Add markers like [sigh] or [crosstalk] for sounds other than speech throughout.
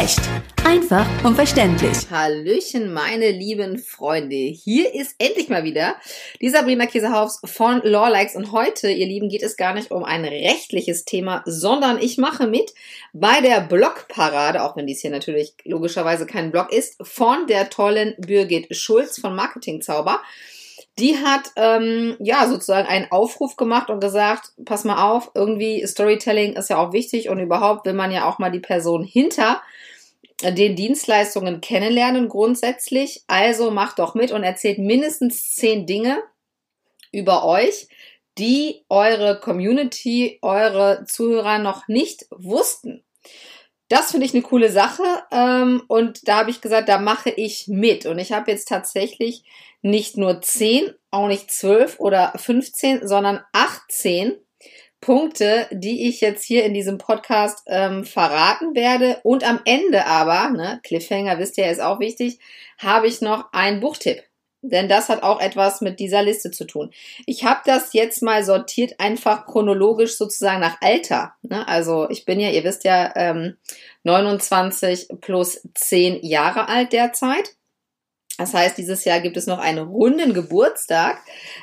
Echt. Einfach und verständlich. Hallöchen, meine lieben Freunde. Hier ist endlich mal wieder die Sabrina Käsehaufs von Lawlikes. Und heute, ihr Lieben, geht es gar nicht um ein rechtliches Thema, sondern ich mache mit bei der Blogparade, auch wenn dies hier natürlich logischerweise kein Blog ist, von der tollen Birgit Schulz von Marketingzauber. Die hat ähm, ja sozusagen einen Aufruf gemacht und gesagt, pass mal auf, irgendwie Storytelling ist ja auch wichtig und überhaupt will man ja auch mal die Person hinter den Dienstleistungen kennenlernen grundsätzlich. Also macht doch mit und erzählt mindestens zehn Dinge über euch, die eure Community, eure Zuhörer noch nicht wussten. Das finde ich eine coole Sache ähm, und da habe ich gesagt, da mache ich mit. Und ich habe jetzt tatsächlich nicht nur 10, auch nicht 12 oder 15, sondern 18 Punkte, die ich jetzt hier in diesem Podcast ähm, verraten werde. Und am Ende aber, ne, Cliffhanger wisst ihr, ist auch wichtig, habe ich noch einen Buchtipp. Denn das hat auch etwas mit dieser Liste zu tun. Ich habe das jetzt mal sortiert, einfach chronologisch sozusagen nach Alter. Ne? Also ich bin ja, ihr wisst ja, ähm, 29 plus 10 Jahre alt derzeit. Das heißt, dieses Jahr gibt es noch einen runden Geburtstag.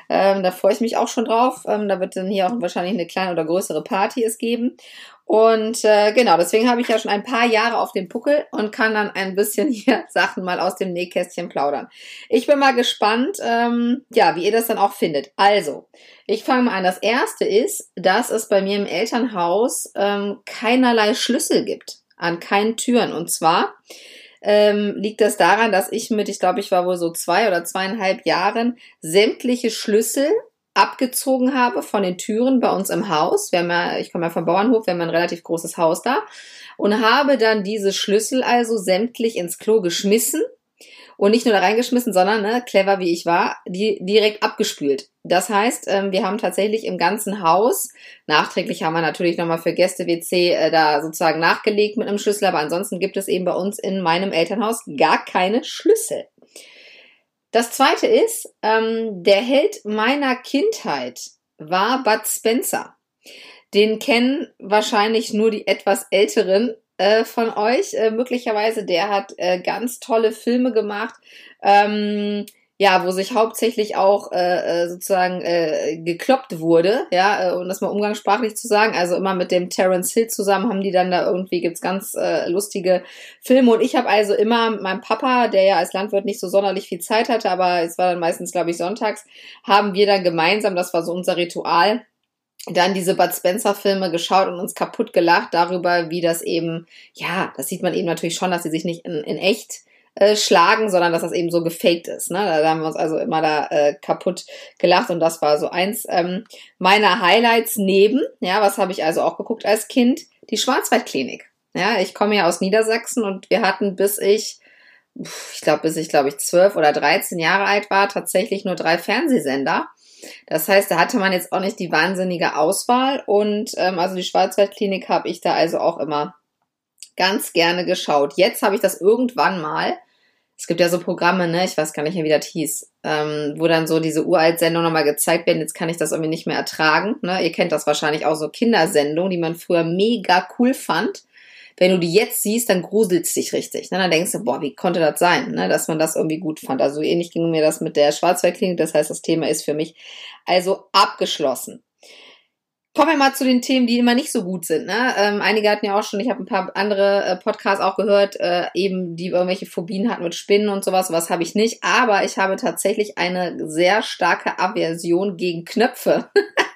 Ähm, da freue ich mich auch schon drauf. Ähm, da wird dann hier auch wahrscheinlich eine kleine oder größere Party es geben. Und äh, genau, deswegen habe ich ja schon ein paar Jahre auf dem Puckel und kann dann ein bisschen [laughs] hier Sachen mal aus dem Nähkästchen plaudern. Ich bin mal gespannt, ähm, ja, wie ihr das dann auch findet. Also, ich fange mal an. Das erste ist, dass es bei mir im Elternhaus ähm, keinerlei Schlüssel gibt an keinen Türen. Und zwar ähm, liegt das daran, dass ich mit, ich glaube, ich war wohl so zwei oder zweieinhalb Jahren sämtliche Schlüssel abgezogen habe von den Türen bei uns im Haus. Wir haben ja, ich komme ja vom Bauernhof, wir haben ein relativ großes Haus da und habe dann diese Schlüssel also sämtlich ins Klo geschmissen und nicht nur da reingeschmissen, sondern, ne, clever wie ich war, die direkt abgespült. Das heißt, ähm, wir haben tatsächlich im ganzen Haus, nachträglich haben wir natürlich nochmal für Gäste-WC äh, da sozusagen nachgelegt mit einem Schlüssel, aber ansonsten gibt es eben bei uns in meinem Elternhaus gar keine Schlüssel. Das zweite ist, ähm, der Held meiner Kindheit war Bud Spencer. Den kennen wahrscheinlich nur die etwas älteren äh, von euch äh, möglicherweise. Der hat äh, ganz tolle Filme gemacht. Ähm, ja, wo sich hauptsächlich auch äh, äh, sozusagen äh, gekloppt wurde, ja, äh, um das mal umgangssprachlich zu sagen. Also immer mit dem Terence Hill zusammen haben die dann da irgendwie gibt's ganz äh, lustige Filme. Und ich habe also immer meinem Papa, der ja als Landwirt nicht so sonderlich viel Zeit hatte, aber es war dann meistens, glaube ich, sonntags, haben wir dann gemeinsam, das war so unser Ritual, dann diese Bud Spencer Filme geschaut und uns kaputt gelacht darüber, wie das eben, ja, das sieht man eben natürlich schon, dass sie sich nicht in, in echt äh, schlagen, sondern dass das eben so gefaked ist. Ne? Da, da haben wir uns also immer da äh, kaputt gelacht und das war so eins ähm, meiner Highlights neben, ja, was habe ich also auch geguckt als Kind? Die Schwarzwaldklinik. Ja, ich komme ja aus Niedersachsen und wir hatten bis ich ich glaube, bis ich, glaube ich, zwölf oder dreizehn Jahre alt war, tatsächlich nur drei Fernsehsender. Das heißt, da hatte man jetzt auch nicht die wahnsinnige Auswahl und ähm, also die Schwarzwaldklinik habe ich da also auch immer ganz gerne geschaut. Jetzt habe ich das irgendwann mal. Es gibt ja so Programme, ne, ich weiß gar nicht mehr, wie das hieß, ähm, wo dann so diese Uralt-Sendungen nochmal gezeigt werden. Jetzt kann ich das irgendwie nicht mehr ertragen. Ne? Ihr kennt das wahrscheinlich auch so Kindersendungen, die man früher mega cool fand wenn du die jetzt siehst, dann gruselst dich richtig. Ne? Dann denkst du, boah, wie konnte das sein, ne? dass man das irgendwie gut fand. Also ähnlich ging mir das mit der Schwarzwaldklinik. Das heißt, das Thema ist für mich also abgeschlossen. Kommen wir mal zu den Themen, die immer nicht so gut sind. Ne? Ähm, einige hatten ja auch schon, ich habe ein paar andere äh, Podcasts auch gehört, äh, eben die irgendwelche Phobien hatten mit Spinnen und sowas. Sowas habe ich nicht. Aber ich habe tatsächlich eine sehr starke Aversion gegen Knöpfe.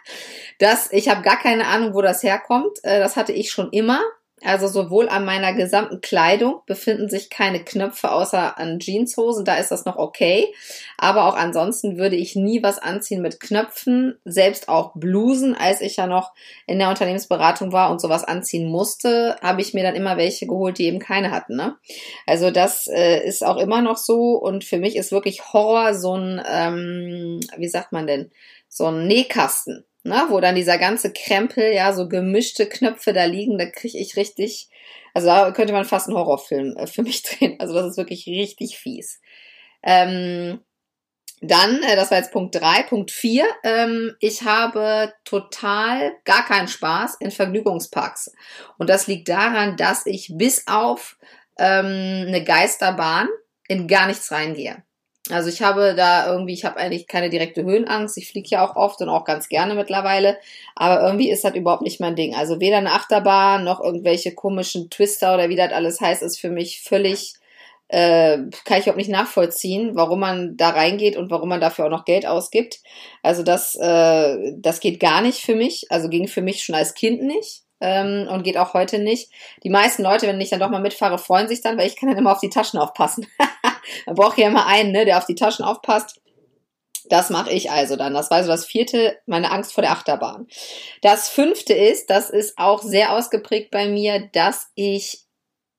[laughs] das, ich habe gar keine Ahnung, wo das herkommt. Äh, das hatte ich schon immer. Also sowohl an meiner gesamten Kleidung befinden sich keine Knöpfe außer an Jeanshosen, da ist das noch okay. Aber auch ansonsten würde ich nie was anziehen mit Knöpfen, selbst auch Blusen, als ich ja noch in der Unternehmensberatung war und sowas anziehen musste, habe ich mir dann immer welche geholt, die eben keine hatten. Ne? Also das äh, ist auch immer noch so und für mich ist wirklich Horror so ein, ähm, wie sagt man denn, so ein Nähkasten ne, wo dann dieser ganze Krempel, ja, so gemischte Knöpfe da liegen, da kriege ich richtig, also da könnte man fast einen Horrorfilm äh, für mich [laughs] drehen. Also das ist wirklich richtig fies. Ähm, dann, äh, das war jetzt Punkt drei, Punkt vier. Ähm, ich habe total gar keinen Spaß in Vergnügungsparks. Und das liegt daran, dass ich bis auf ähm, eine Geisterbahn in gar nichts reingehe. Also ich habe da irgendwie, ich habe eigentlich keine direkte Höhenangst. Ich fliege ja auch oft und auch ganz gerne mittlerweile. Aber irgendwie ist das überhaupt nicht mein Ding. Also weder eine Achterbahn noch irgendwelche komischen Twister oder wie das alles heißt, ist für mich völlig, äh, kann ich überhaupt nicht nachvollziehen, warum man da reingeht und warum man dafür auch noch Geld ausgibt. Also das, äh, das geht gar nicht für mich. Also ging für mich schon als Kind nicht ähm, und geht auch heute nicht. Die meisten Leute, wenn ich dann doch mal mitfahre, freuen sich dann, weil ich kann dann immer auf die Taschen aufpassen. [laughs] [laughs] Man braucht ja immer einen, ne, der auf die Taschen aufpasst. Das mache ich also dann. Das war so das vierte, meine Angst vor der Achterbahn. Das fünfte ist, das ist auch sehr ausgeprägt bei mir, dass ich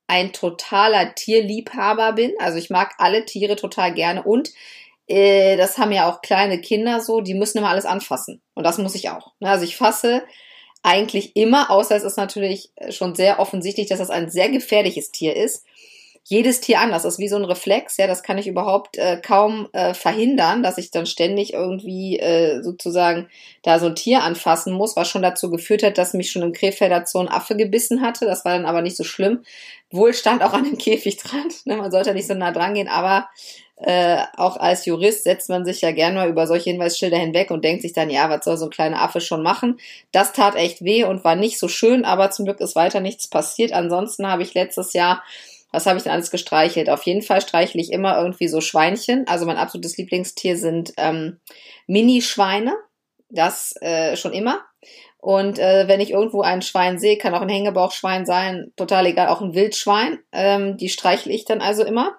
ein totaler Tierliebhaber bin. Also ich mag alle Tiere total gerne und äh, das haben ja auch kleine Kinder so, die müssen immer alles anfassen. Und das muss ich auch. Also ich fasse eigentlich immer, außer es ist natürlich schon sehr offensichtlich, dass das ein sehr gefährliches Tier ist. Jedes Tier anders, das ist wie so ein Reflex, ja, das kann ich überhaupt äh, kaum äh, verhindern, dass ich dann ständig irgendwie äh, sozusagen da so ein Tier anfassen muss, was schon dazu geführt hat, dass mich schon im Krefelder Zoo ein Affe gebissen hatte. Das war dann aber nicht so schlimm. Wohl stand auch an dem [laughs] Käfig dran, ne? man sollte nicht so nah dran gehen, aber äh, auch als Jurist setzt man sich ja gern mal über solche Hinweisschilder hinweg und denkt sich dann, ja, was soll so ein kleiner Affe schon machen? Das tat echt weh und war nicht so schön, aber zum Glück ist weiter nichts passiert. Ansonsten habe ich letztes Jahr was habe ich denn alles gestreichelt? Auf jeden Fall streichle ich immer irgendwie so Schweinchen. Also mein absolutes Lieblingstier sind ähm, Mini-Schweine. Das äh, schon immer. Und äh, wenn ich irgendwo ein Schwein sehe, kann auch ein Hängebauchschwein sein, total egal, auch ein Wildschwein. Ähm, die streichle ich dann also immer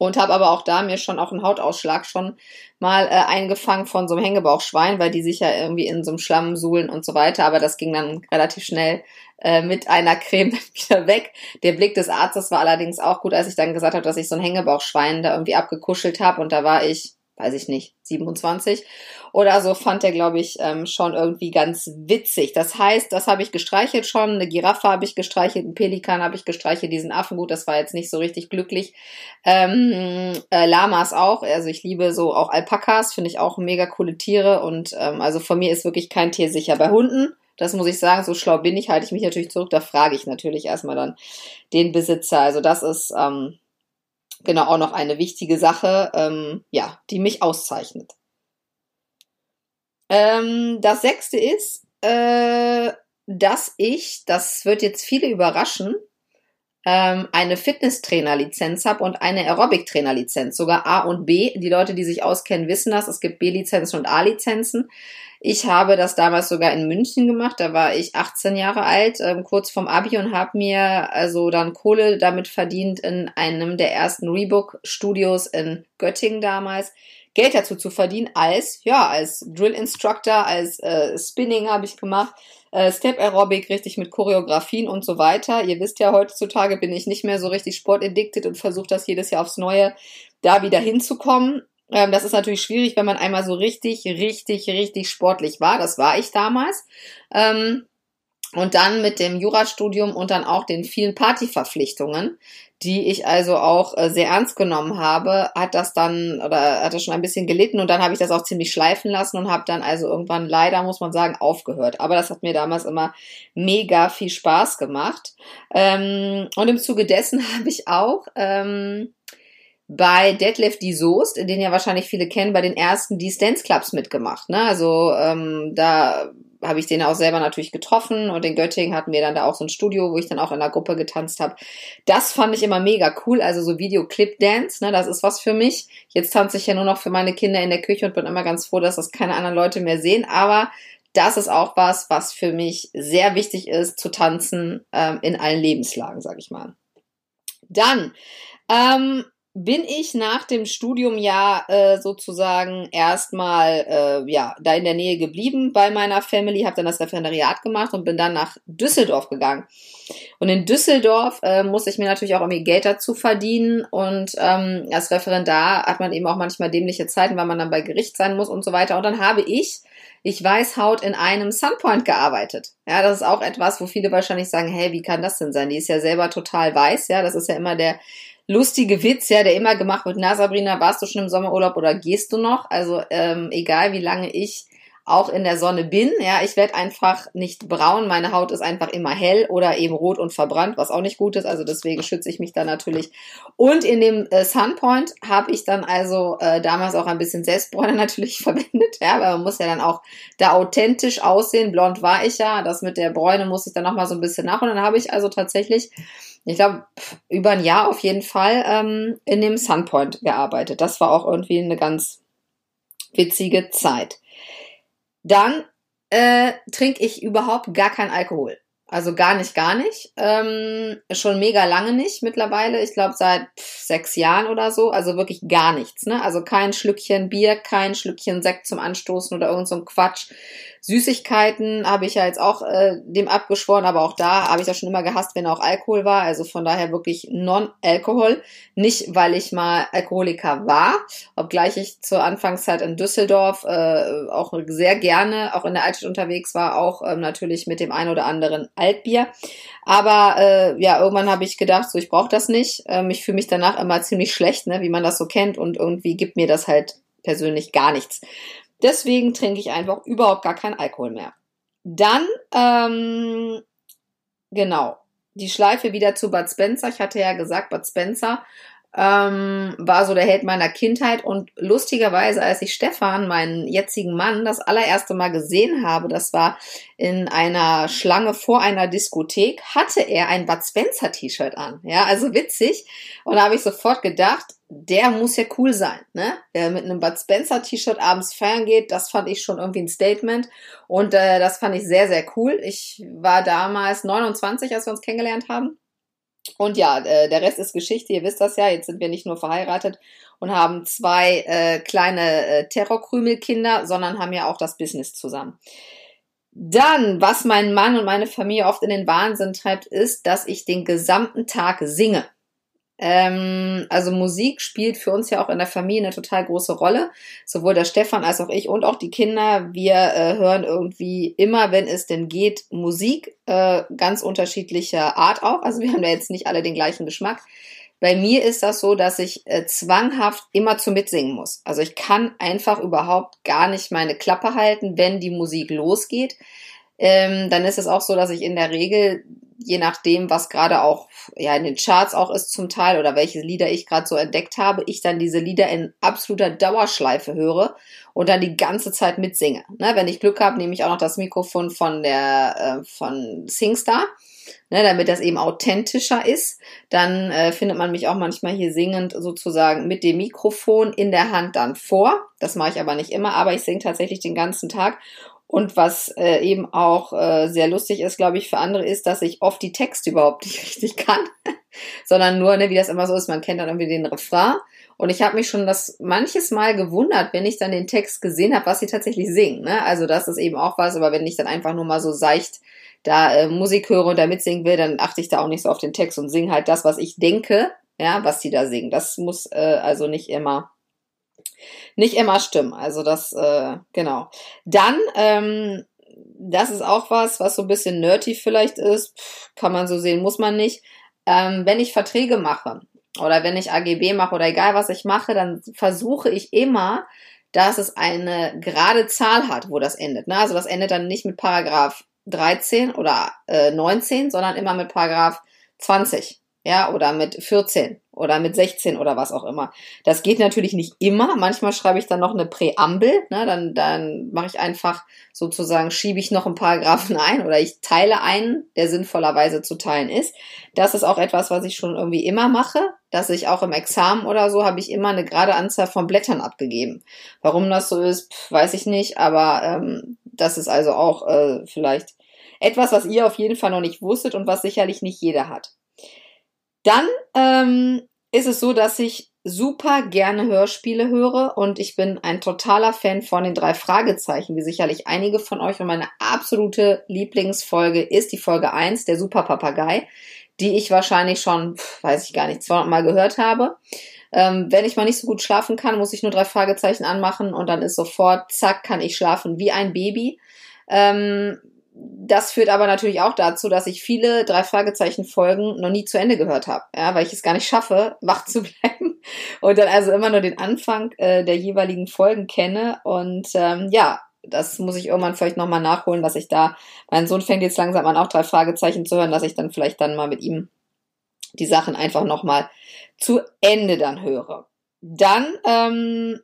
und habe aber auch da mir schon auch einen Hautausschlag schon mal äh, eingefangen von so einem Hängebauchschwein, weil die sich ja irgendwie in so einem Schlamm suhlen und so weiter. Aber das ging dann relativ schnell äh, mit einer Creme [laughs] wieder weg. Der Blick des Arztes war allerdings auch gut, als ich dann gesagt habe, dass ich so ein Hängebauchschwein da irgendwie abgekuschelt habe und da war ich weiß ich nicht, 27 oder so, fand er, glaube ich, ähm, schon irgendwie ganz witzig. Das heißt, das habe ich gestreichelt schon, eine Giraffe habe ich gestreichelt, einen Pelikan habe ich gestreichelt, diesen Affen, gut, das war jetzt nicht so richtig glücklich. Ähm, äh, Lamas auch, also ich liebe so auch Alpakas, finde ich auch mega coole Tiere und ähm, also von mir ist wirklich kein Tier sicher. Bei Hunden das muss ich sagen, so schlau bin ich, halte ich mich natürlich zurück. Da frage ich natürlich erstmal dann den Besitzer. Also das ist, ähm, genau auch noch eine wichtige Sache, ähm, ja, die mich auszeichnet. Ähm, das sechste ist, äh, dass ich, das wird jetzt viele überraschen, ähm, eine Fitnesstrainer-Lizenz habe und eine Aerobic-Trainer-Lizenz, sogar A und B. Die Leute, die sich auskennen, wissen das. Es gibt B-Lizenzen und A-Lizenzen. Ich habe das damals sogar in München gemacht. Da war ich 18 Jahre alt, ähm, kurz vorm Abi und habe mir also dann Kohle damit verdient in einem der ersten Rebook-Studios in Göttingen damals. Geld dazu zu verdienen als, ja, als Drill Instructor, als äh, Spinning habe ich gemacht, äh, Step Aerobic richtig mit Choreografien und so weiter. Ihr wisst ja, heutzutage bin ich nicht mehr so richtig sportaddicted und versuche das jedes Jahr aufs Neue da wieder hinzukommen. Ähm, das ist natürlich schwierig, wenn man einmal so richtig, richtig, richtig sportlich war. Das war ich damals. Ähm, und dann mit dem Jurastudium und dann auch den vielen Partyverpflichtungen, die ich also auch äh, sehr ernst genommen habe, hat das dann oder hat das schon ein bisschen gelitten und dann habe ich das auch ziemlich schleifen lassen und habe dann also irgendwann leider, muss man sagen, aufgehört. Aber das hat mir damals immer mega viel Spaß gemacht. Ähm, und im Zuge dessen [laughs] habe ich auch ähm, bei Deadlift die Soest, den ja wahrscheinlich viele kennen, bei den ersten die Dance Clubs mitgemacht. Ne? Also ähm, da habe ich den auch selber natürlich getroffen und in Göttingen hatten wir dann da auch so ein Studio, wo ich dann auch in der Gruppe getanzt habe. Das fand ich immer mega cool, also so Video-Clip-Dance, ne, das ist was für mich. Jetzt tanze ich ja nur noch für meine Kinder in der Küche und bin immer ganz froh, dass das keine anderen Leute mehr sehen, aber das ist auch was, was für mich sehr wichtig ist, zu tanzen ähm, in allen Lebenslagen, sag ich mal. Dann ähm, bin ich nach dem Studium ja äh, sozusagen erstmal äh, ja da in der Nähe geblieben bei meiner Family, habe dann das Referendariat gemacht und bin dann nach Düsseldorf gegangen. Und in Düsseldorf äh, muss ich mir natürlich auch irgendwie Geld dazu verdienen und ähm, als Referendar hat man eben auch manchmal dämliche Zeiten, weil man dann bei Gericht sein muss und so weiter. Und dann habe ich ich weiß Haut in einem Sunpoint gearbeitet. Ja, das ist auch etwas, wo viele wahrscheinlich sagen, hey, wie kann das denn sein? Die ist ja selber total weiß, ja, das ist ja immer der lustige Witz, ja, der immer gemacht wird, na Sabrina, warst du schon im Sommerurlaub oder gehst du noch? Also ähm, egal wie lange ich auch in der Sonne bin. Ja, ich werde einfach nicht braun. Meine Haut ist einfach immer hell oder eben rot und verbrannt, was auch nicht gut ist. Also deswegen schütze ich mich da natürlich. Und in dem äh, Sunpoint habe ich dann also äh, damals auch ein bisschen Selbstbräuner [laughs] natürlich verwendet. Ja, weil man muss ja dann auch da authentisch aussehen. Blond war ich ja. Das mit der Bräune muss ich dann nochmal so ein bisschen nach. Und dann habe ich also tatsächlich ich glaube, über ein Jahr auf jeden Fall ähm, in dem Sunpoint gearbeitet. Das war auch irgendwie eine ganz witzige Zeit. Dann äh, trinke ich überhaupt gar keinen Alkohol. Also gar nicht, gar nicht. Ähm, schon mega lange nicht mittlerweile. Ich glaube seit sechs Jahren oder so. Also wirklich gar nichts. Ne? Also kein Schlückchen Bier, kein Schlückchen Sekt zum Anstoßen oder irgend so ein Quatsch. Süßigkeiten habe ich ja jetzt auch äh, dem abgeschworen, aber auch da habe ich ja schon immer gehasst, wenn auch Alkohol war. Also von daher wirklich Non-Alkohol. Nicht, weil ich mal Alkoholiker war, obgleich ich zur Anfangszeit in Düsseldorf äh, auch sehr gerne, auch in der Altstadt unterwegs war, auch ähm, natürlich mit dem ein oder anderen Altbier. Aber äh, ja, irgendwann habe ich gedacht, so ich brauche das nicht. Ähm, ich fühle mich danach immer ziemlich schlecht, ne, wie man das so kennt und irgendwie gibt mir das halt persönlich gar nichts. Deswegen trinke ich einfach überhaupt gar keinen Alkohol mehr. Dann, ähm, genau, die Schleife wieder zu Bud Spencer. Ich hatte ja gesagt, Bud Spencer ähm, war so der Held meiner Kindheit und lustigerweise, als ich Stefan, meinen jetzigen Mann, das allererste Mal gesehen habe, das war in einer Schlange vor einer Diskothek, hatte er ein Bud Spencer T-Shirt an. Ja, also witzig. Und da habe ich sofort gedacht, der muss ja cool sein, ne? Der mit einem Bud Spencer T-Shirt abends feiern geht, das fand ich schon irgendwie ein Statement und äh, das fand ich sehr sehr cool. Ich war damals 29, als wir uns kennengelernt haben. Und ja, äh, der Rest ist Geschichte, ihr wisst das ja, jetzt sind wir nicht nur verheiratet und haben zwei äh, kleine äh, Terrorkrümelkinder, sondern haben ja auch das Business zusammen. Dann, was mein Mann und meine Familie oft in den Wahnsinn treibt, ist, dass ich den gesamten Tag singe. Ähm, also Musik spielt für uns ja auch in der Familie eine total große Rolle. Sowohl der Stefan als auch ich und auch die Kinder. Wir äh, hören irgendwie immer, wenn es denn geht, Musik äh, ganz unterschiedlicher Art auch. Also wir haben ja jetzt nicht alle den gleichen Geschmack. Bei mir ist das so, dass ich äh, zwanghaft immer zu mitsingen muss. Also ich kann einfach überhaupt gar nicht meine Klappe halten, wenn die Musik losgeht. Ähm, dann ist es auch so, dass ich in der Regel je nachdem, was gerade auch ja in den Charts auch ist zum Teil oder welche Lieder ich gerade so entdeckt habe, ich dann diese Lieder in absoluter Dauerschleife höre und dann die ganze Zeit mitsinge. Ne, wenn ich Glück habe, nehme ich auch noch das Mikrofon von der äh, von Singstar, ne, damit das eben authentischer ist. Dann äh, findet man mich auch manchmal hier singend sozusagen mit dem Mikrofon in der Hand dann vor. Das mache ich aber nicht immer, aber ich singe tatsächlich den ganzen Tag und was äh, eben auch äh, sehr lustig ist, glaube ich, für andere ist, dass ich oft die Texte überhaupt [laughs] nicht richtig kann, sondern nur, ne, wie das immer so ist, man kennt dann irgendwie den Refrain. Und ich habe mich schon das manches Mal gewundert, wenn ich dann den Text gesehen habe, was sie tatsächlich singen. Ne? Also das ist eben auch was, aber wenn ich dann einfach nur mal so seicht da äh, Musik höre und da mitsingen will, dann achte ich da auch nicht so auf den Text und singe halt das, was ich denke, ja, was sie da singen. Das muss äh, also nicht immer nicht immer stimmen. Also das, äh, genau. Dann, ähm, das ist auch was, was so ein bisschen nerdy vielleicht ist, kann man so sehen, muss man nicht. Ähm, wenn ich Verträge mache oder wenn ich AGB mache oder egal was ich mache, dann versuche ich immer, dass es eine gerade Zahl hat, wo das endet. Ne? Also das endet dann nicht mit Paragraph 13 oder äh, 19, sondern immer mit Paragraph 20 ja, oder mit 14 oder mit 16 oder was auch immer. Das geht natürlich nicht immer. Manchmal schreibe ich dann noch eine Präambel, ne, dann, dann mache ich einfach sozusagen, schiebe ich noch einen Paragraphen ein oder ich teile einen, der sinnvollerweise zu teilen ist. Das ist auch etwas, was ich schon irgendwie immer mache, dass ich auch im Examen oder so habe ich immer eine gerade Anzahl von Blättern abgegeben. Warum das so ist, weiß ich nicht, aber ähm, das ist also auch äh, vielleicht etwas, was ihr auf jeden Fall noch nicht wusstet und was sicherlich nicht jeder hat. Dann ähm, ist es so, dass ich super gerne Hörspiele höre und ich bin ein totaler Fan von den drei Fragezeichen, wie sicherlich einige von euch. Und meine absolute Lieblingsfolge ist die Folge 1, der Super Papagei, die ich wahrscheinlich schon, weiß ich gar nicht, 200 Mal gehört habe. Ähm, wenn ich mal nicht so gut schlafen kann, muss ich nur drei Fragezeichen anmachen und dann ist sofort, zack, kann ich schlafen wie ein Baby. Ähm, das führt aber natürlich auch dazu, dass ich viele drei Fragezeichen Folgen noch nie zu Ende gehört habe, ja, weil ich es gar nicht schaffe, [laughs] wach zu bleiben [laughs] und dann also immer nur den Anfang äh, der jeweiligen Folgen kenne und ähm, ja, das muss ich irgendwann vielleicht nochmal nachholen, dass ich da, mein Sohn fängt jetzt langsam an, auch drei Fragezeichen zu hören, dass ich dann vielleicht dann mal mit ihm die Sachen einfach nochmal zu Ende dann höre. Dann ähm,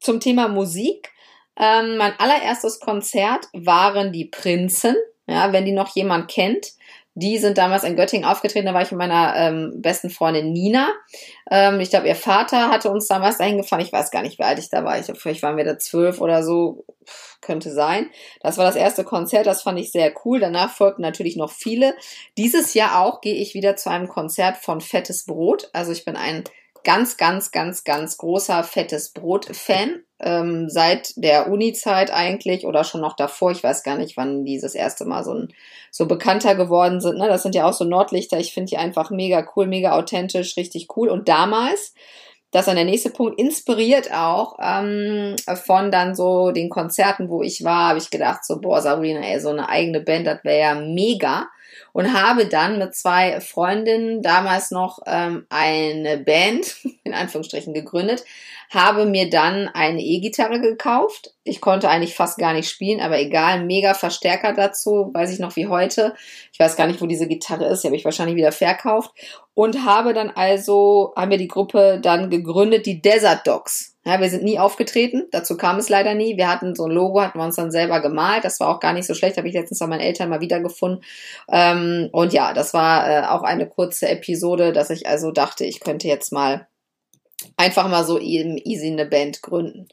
zum Thema Musik. Ähm, mein allererstes Konzert waren die Prinzen. Ja, wenn die noch jemand kennt. Die sind damals in Göttingen aufgetreten, da war ich mit meiner ähm, besten Freundin Nina. Ähm, ich glaube, ihr Vater hatte uns damals dahin gefahren. Ich weiß gar nicht, wie alt ich da war. Ich glaube, vielleicht waren wir da zwölf oder so. Könnte sein. Das war das erste Konzert, das fand ich sehr cool. Danach folgten natürlich noch viele. Dieses Jahr auch gehe ich wieder zu einem Konzert von Fettes Brot. Also ich bin ein ganz, ganz, ganz, ganz großer fettes Brot-Fan. Ähm, seit der Uni-Zeit eigentlich oder schon noch davor. Ich weiß gar nicht, wann die das erste Mal so, ein, so bekannter geworden sind. Ne? Das sind ja auch so Nordlichter. Ich finde die einfach mega cool, mega authentisch, richtig cool. Und damals, das dann der nächste Punkt, inspiriert auch ähm, von dann so den Konzerten, wo ich war, habe ich gedacht, so, boah, Sabrina, ey, so eine eigene Band, das wäre ja mega und habe dann mit zwei Freundinnen damals noch ähm, eine Band, [laughs] in Anführungsstrichen, gegründet, habe mir dann eine E-Gitarre gekauft. Ich konnte eigentlich fast gar nicht spielen, aber egal, mega Verstärker dazu, weiß ich noch wie heute. Ich weiß gar nicht, wo diese Gitarre ist, die habe ich wahrscheinlich wieder verkauft und habe dann also, haben wir die Gruppe dann gegründet, die Desert Dogs. Ja, wir sind nie aufgetreten, dazu kam es leider nie. Wir hatten so ein Logo, hatten wir uns dann selber gemalt. Das war auch gar nicht so schlecht, habe ich letztens bei meinen Eltern mal wiedergefunden. Ähm, und ja, das war äh, auch eine kurze Episode, dass ich also dachte, ich könnte jetzt mal einfach mal so easy eine Band gründen.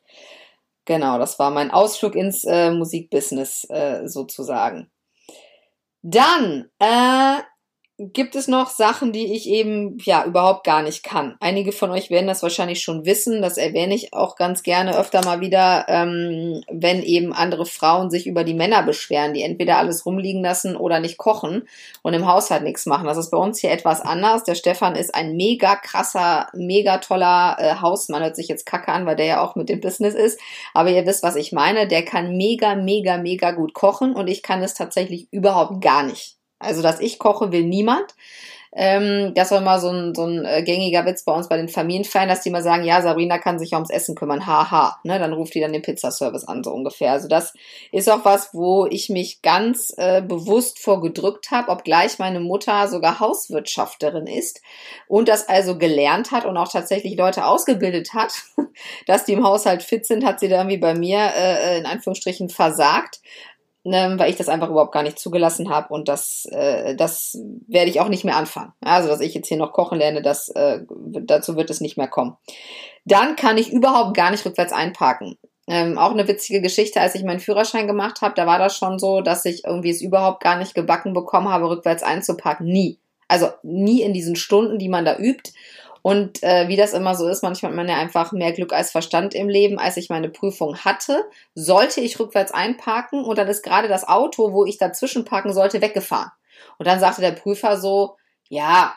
Genau, das war mein Ausflug ins äh, Musikbusiness äh, sozusagen. Dann äh, gibt es noch Sachen, die ich eben ja überhaupt gar nicht kann. Einige von euch werden das wahrscheinlich schon wissen. Das erwähne ich auch ganz gerne öfter mal wieder, ähm, wenn eben andere Frauen sich über die Männer beschweren, die entweder alles rumliegen lassen oder nicht kochen und im Haushalt nichts machen. Das ist bei uns hier etwas anders. Der Stefan ist ein mega krasser, mega toller äh, Hausmann. Hört sich jetzt kacke an, weil der ja auch mit dem Business ist. Aber ihr wisst, was ich meine. Der kann mega, mega, mega gut kochen und ich kann es tatsächlich überhaupt gar nicht. Also, dass ich koche, will niemand. Ähm, das war mal so ein, so ein äh, gängiger Witz bei uns bei den Familienfeiern, dass die mal sagen, ja, Sabrina kann sich ja ums Essen kümmern, haha. Ne, dann ruft die dann den Pizzaservice an, so ungefähr. Also das ist auch was, wo ich mich ganz äh, bewusst vorgedrückt habe, obgleich meine Mutter sogar Hauswirtschafterin ist und das also gelernt hat und auch tatsächlich Leute ausgebildet hat, [laughs] dass die im Haushalt fit sind, hat sie da irgendwie bei mir äh, in Anführungsstrichen versagt ne, weil ich das einfach überhaupt gar nicht zugelassen habe und das, äh, das werde ich auch nicht mehr anfangen. Also, dass ich jetzt hier noch kochen lerne, das, äh, dazu wird es nicht mehr kommen. Dann kann ich überhaupt gar nicht rückwärts einparken. Ähm, auch eine witzige Geschichte, als ich meinen Führerschein gemacht habe, da war das schon so, dass ich irgendwie es überhaupt gar nicht gebacken bekommen habe, rückwärts einzuparken. Nie. Also nie in diesen Stunden, die man da übt. Und äh, wie das immer so ist, manchmal hat man ja einfach mehr Glück als Verstand im Leben. Als ich meine Prüfung hatte, sollte ich rückwärts einparken und dann ist gerade das Auto, wo ich dazwischen parken sollte, weggefahren. Und dann sagte der Prüfer so, ja,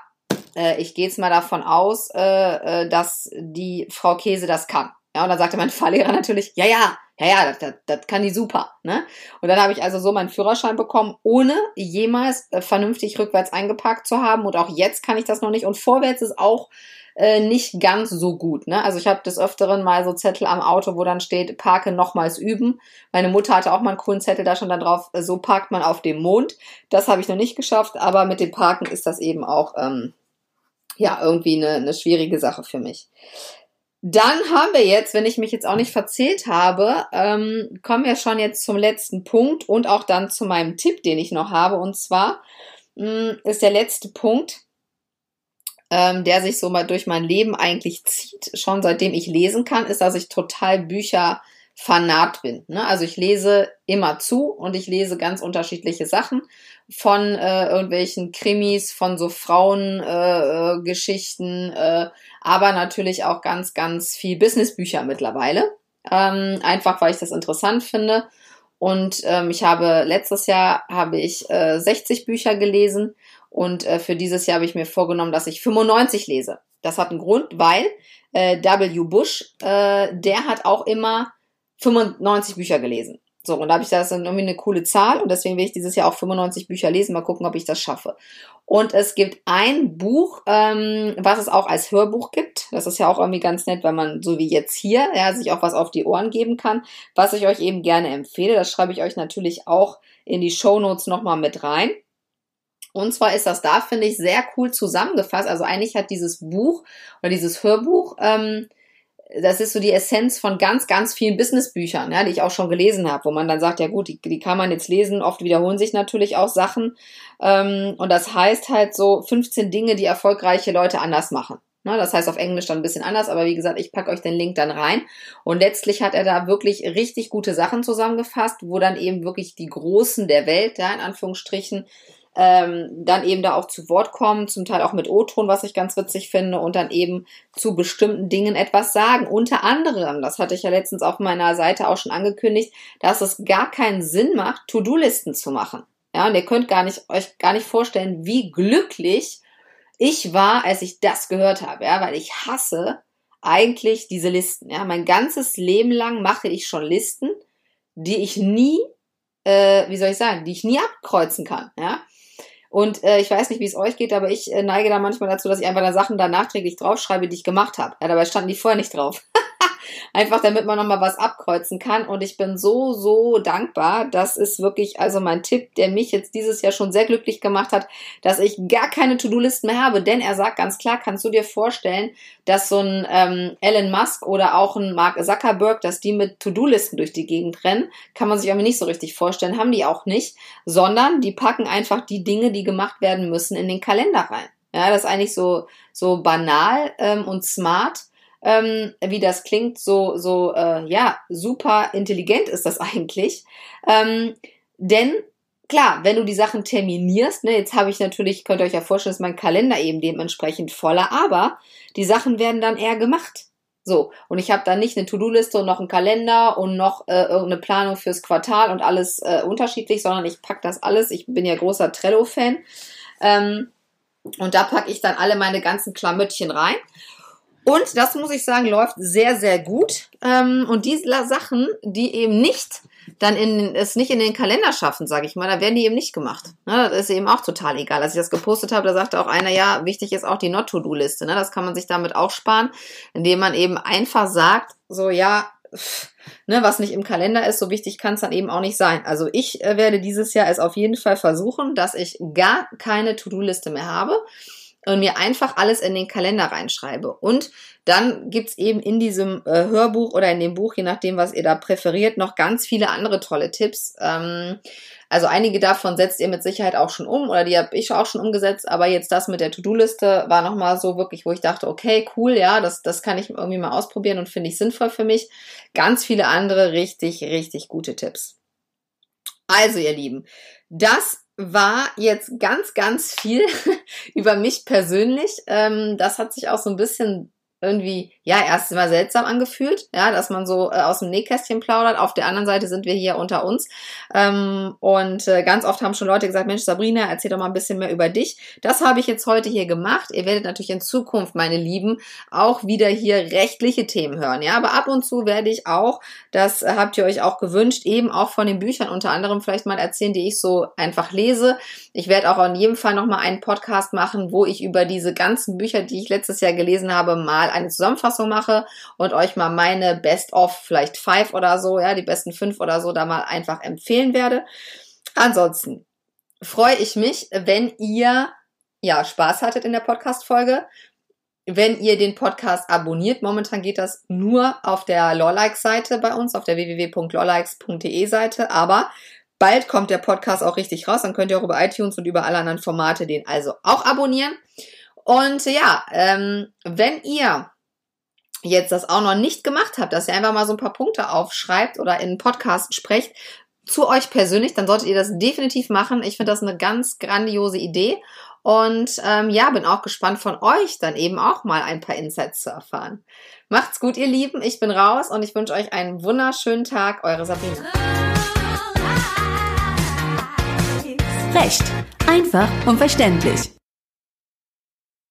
äh, ich gehe jetzt mal davon aus, äh, äh, dass die Frau Käse das kann. Ja, und dann sagte mein Fahrlehrer natürlich, ja, ja, ja, ja, das, das, kann die super. Ne? Und dann habe ich also so meinen Führerschein bekommen, ohne jemals äh, vernünftig rückwärts eingeparkt zu haben. Und auch jetzt kann ich das noch nicht. Und vorwärts ist auch äh, nicht ganz so gut. Ne? Also ich habe des Öfteren mal so Zettel am Auto, wo dann steht, parke nochmals üben. Meine Mutter hatte auch mal einen coolen Zettel da schon dann drauf, äh, so parkt man auf dem Mond. Das habe ich noch nicht geschafft, aber mit dem Parken ist das eben auch ähm, ja irgendwie eine, eine schwierige Sache für mich. Dann haben wir jetzt, wenn ich mich jetzt auch nicht verzählt habe, ähm, kommen wir schon jetzt zum letzten Punkt und auch dann zu meinem Tipp, den ich noch habe. Und zwar mh, mm, ist der letzte Punkt, ähm, der sich so mal durch mein Leben eigentlich zieht, schon seitdem ich lesen kann, ist, dass ich total Bücher fanat bin. Ne? Also ich lese immer zu und ich lese ganz unterschiedliche Sachen von äh, irgendwelchen Krimis, von so Frauengeschichten, äh, äh, aber natürlich auch ganz, ganz viel Businessbücher mittlerweile. Ähm, einfach weil ich das interessant finde. Und ähm, ich habe letztes Jahr habe ich äh, 60 Bücher gelesen und äh, für dieses Jahr habe ich mir vorgenommen, dass ich 95 lese. Das hat einen Grund, weil äh, W. Bush, äh, der hat auch immer 95 Bücher gelesen. So, und da habe ich das dann irgendwie eine coole Zahl und deswegen will ich dieses Jahr auch 95 Bücher lesen. Mal gucken, ob ich das schaffe. Und es gibt ein Buch, ähm, was es auch als Hörbuch gibt. Das ist ja auch irgendwie ganz nett, wenn man so wie jetzt hier, ja, sich auch was auf die Ohren geben kann, was ich euch eben gerne empfehle. Das schreibe ich euch natürlich auch in die Show Notes nochmal mit rein. Und zwar ist das da, finde ich, sehr cool zusammengefasst. Also eigentlich hat dieses Buch oder dieses Hörbuch, ähm, das ist so die Essenz von ganz, ganz vielen Businessbüchern, ja, die ich auch schon gelesen habe, wo man dann sagt, ja gut, die, die kann man jetzt lesen. Oft wiederholen sich natürlich auch Sachen. Ähm, und das heißt halt so 15 Dinge, die erfolgreiche Leute anders machen. Ne, das heißt auf Englisch dann ein bisschen anders, aber wie gesagt, ich packe euch den Link dann rein. Und letztlich hat er da wirklich richtig gute Sachen zusammengefasst, wo dann eben wirklich die Großen der Welt, ja, in Anführungsstrichen, ähm, dann eben da auch zu Wort kommen, zum Teil auch mit O-Ton, was ich ganz witzig finde, und dann eben zu bestimmten Dingen etwas sagen. Unter anderem, das hatte ich ja letztens auf meiner Seite auch schon angekündigt, dass es gar keinen Sinn macht, To-Do-Listen zu machen. Ja, und ihr könnt gar nicht, euch gar nicht vorstellen, wie glücklich ich war, als ich das gehört habe, ja, weil ich hasse eigentlich diese Listen. Ja, mein ganzes Leben lang mache ich schon Listen, die ich nie, äh, wie soll ich sagen, die ich nie abkreuzen kann. Ja, und äh, ich weiß nicht, wie es euch geht, aber ich äh, neige da manchmal dazu, dass ich einfach da Sachen da nachträglich draufschreibe, die ich gemacht habe. Ja, dabei standen die vorher nicht drauf. [laughs] Einfach damit man nochmal was abkreuzen kann. Und ich bin so, so dankbar. Das ist wirklich also mein Tipp, der mich jetzt dieses Jahr schon sehr glücklich gemacht hat, dass ich gar keine To-Do-Listen mehr habe. Denn er sagt ganz klar, kannst du dir vorstellen, dass so ein ähm, Elon Musk oder auch ein Mark Zuckerberg, dass die mit To-Do-Listen durch die Gegend rennen, kann man sich irgendwie nicht so richtig vorstellen. Haben die auch nicht. Sondern die packen einfach die Dinge, die gemacht werden müssen, in den Kalender rein. Ja, das ist eigentlich so, so banal ähm, und smart ähm, wie das klingt, so, so, äh, ja, super intelligent ist das [laughs] eigentlich. Ähm, denn klar, wenn du die Sachen terminierst, ne, jetzt habe ich natürlich, könnt ihr euch ja vorstellen, ist mein Kalender eben dementsprechend voller, aber die Sachen werden dann eher gemacht. So, und ich habe dann nicht eine To-Do-Liste und noch einen Kalender und noch äh, irgendeine Planung fürs Quartal und alles äh, unterschiedlich, sondern ich pack das alles. Ich bin ja großer Trello-Fan. Ähm, und da packe ich dann alle meine ganzen Klamöttchen rein. Und das muss ich sagen, läuft sehr, sehr gut. Ähm, und diese Sachen, die eben nicht dann in, es nicht in den Kalender schaffen, sage ich mal, da werden die eben nicht gemacht. Ne, das ist eben auch total egal. Als ich das gepostet habe, da sagte auch einer, ja, wichtig ist auch die Not-to-Do-Liste. Ne? Das kann man sich damit auch sparen, indem man eben einfach sagt, so ja, pff, ne, was nicht im Kalender ist, so wichtig kann es dann eben auch nicht sein. Also ich äh, werde dieses Jahr es auf jeden Fall versuchen, dass ich gar keine To-Do-Liste mehr habe und mir einfach alles in den Kalender reinschreibe. Und dann gibt's eben in diesem äh, Hörbuch oder in dem Buch, je nachdem, was ihr da präferiert, noch ganz viele andere tolle Tipps. Ähm, also einige davon setzt ihr mit Sicherheit auch schon um oder die habe ich auch schon umgesetzt, aber jetzt das mit der To-Do-Liste war nochmal so wirklich, wo ich dachte, okay, cool, ja, das, das kann ich irgendwie mal ausprobieren und finde ich sinnvoll für mich. Ganz viele andere richtig, richtig gute Tipps. Also ihr Lieben, das war jetzt ganz, ganz viel [laughs] über mich persönlich. Ähm, das hat sich auch so ein bisschen irgendwie, ja, erst mal seltsam angefühlt, ja, dass man so äh, aus dem Nähkästchen plaudert. Auf der anderen Seite sind wir hier unter uns. Ähm, und äh, ganz oft haben schon Leute gesagt, Mensch, Sabrina, erzähl doch mal ein bisschen mehr über dich. Das habe ich jetzt heute hier gemacht. Ihr werdet natürlich in Zukunft, meine Lieben, auch wieder hier rechtliche Themen hören, ja. Aber ab und zu werde ich auch, das habt ihr euch auch gewünscht, eben auch von den Büchern unter anderem vielleicht mal erzählen, die ich so einfach lese. Ich werde auch in jedem Fall nochmal einen Podcast machen, wo ich über diese ganzen Bücher, die ich letztes Jahr gelesen habe, mal eine Zusammenfassung mache und euch mal meine Best of vielleicht five oder so, ja, die besten fünf oder so da mal einfach empfehlen werde. Ansonsten freue ich mich, wenn ihr ja Spaß hattet in der Podcast-Folge. Wenn ihr den Podcast abonniert, momentan geht das nur auf der Lawlikes-Seite bei uns, auf der www.lawlikes.de Seite, aber bald kommt der Podcast auch richtig raus, dann könnt ihr auch über iTunes und über alle anderen Formate den also auch abonnieren. Und ja, ähm, wenn ihr jetzt das auch noch nicht gemacht habt, dass ihr einfach mal so ein paar Punkte aufschreibt oder in Podcast sprecht, zu euch persönlich, dann solltet ihr das definitiv machen. Ich finde das eine ganz grandiose Idee. Und ähm, ja, bin auch gespannt von euch dann eben auch mal ein paar Insights zu erfahren. Macht's gut, ihr Lieben. Ich bin raus und ich wünsche euch einen wunderschönen Tag. Eure Sabine. Recht. Einfach und verständlich.